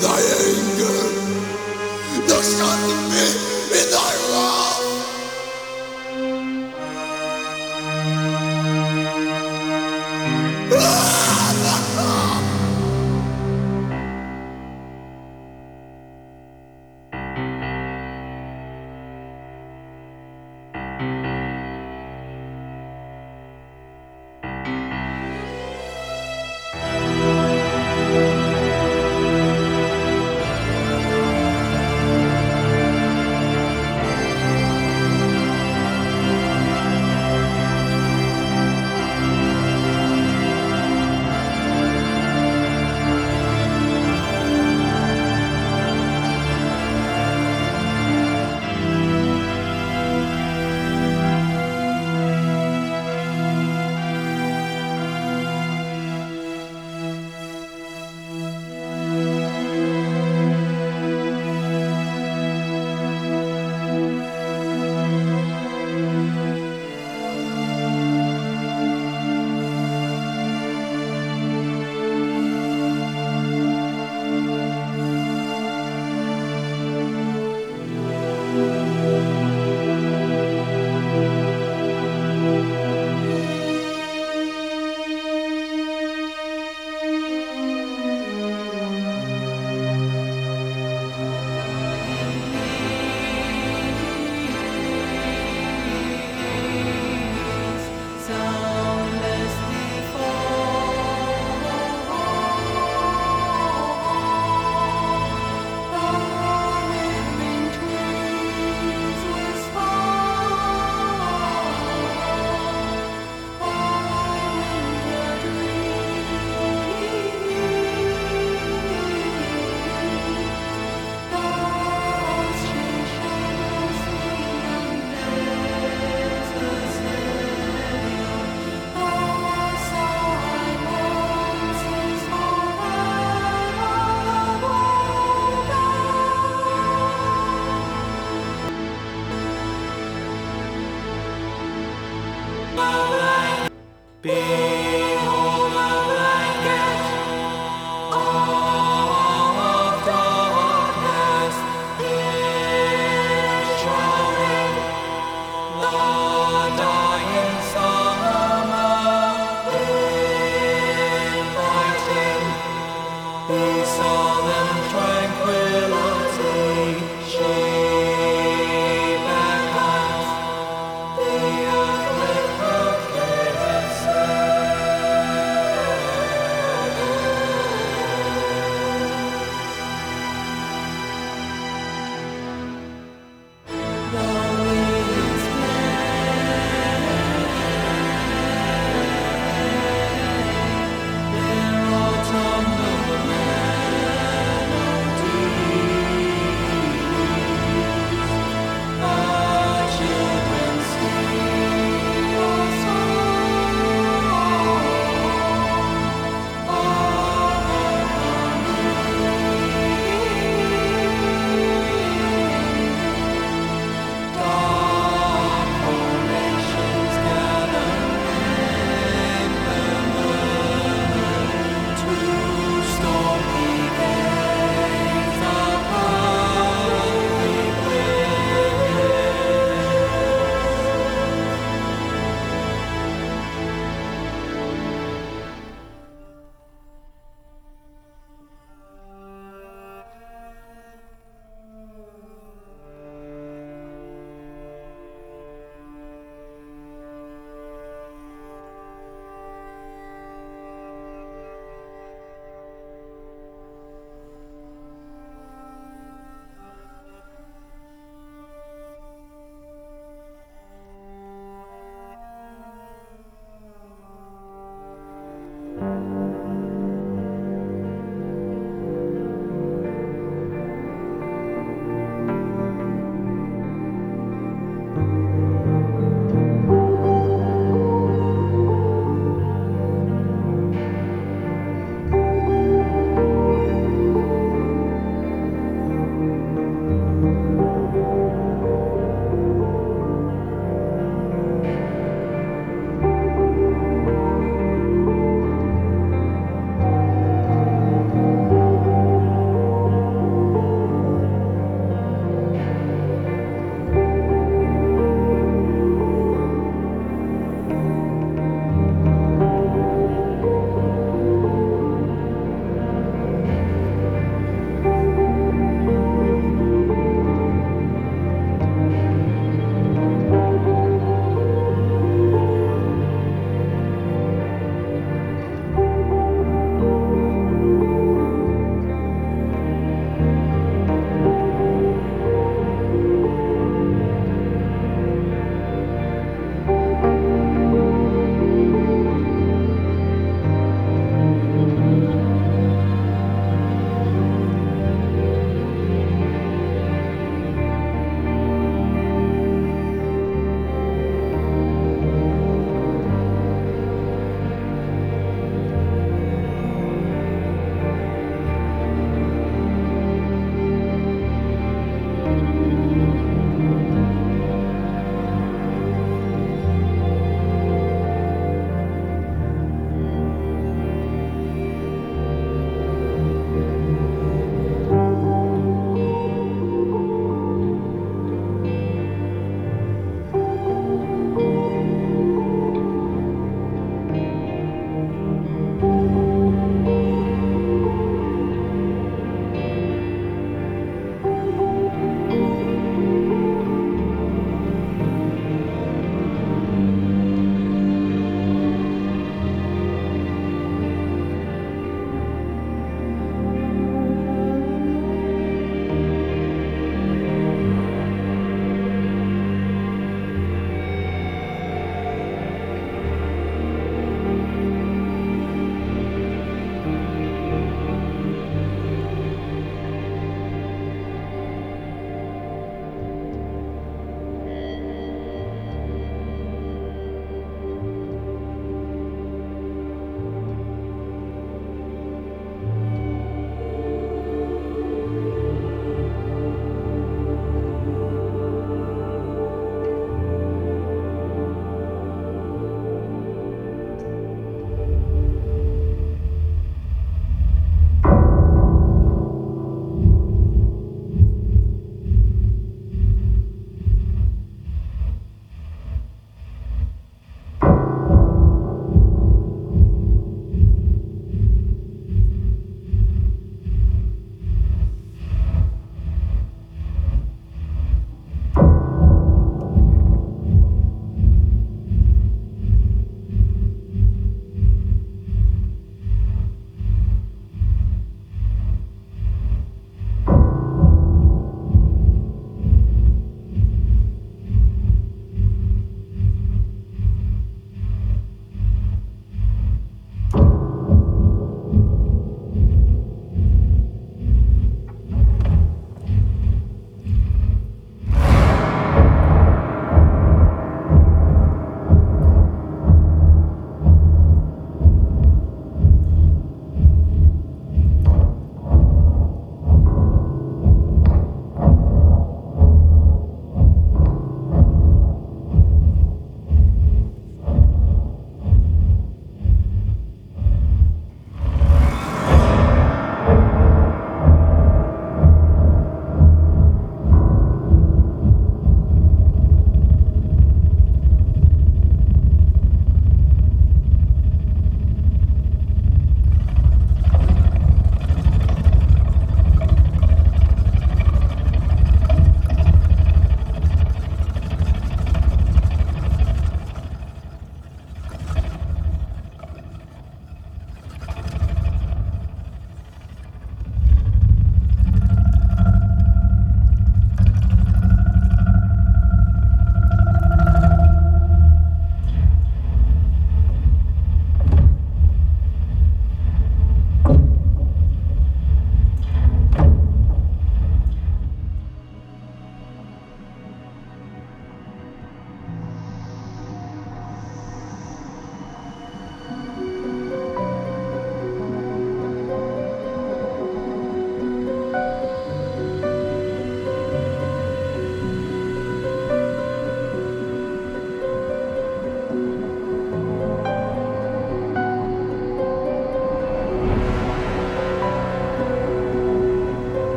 Rebuke me not in thy anger, nor strengthen me in thy wrath.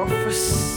office.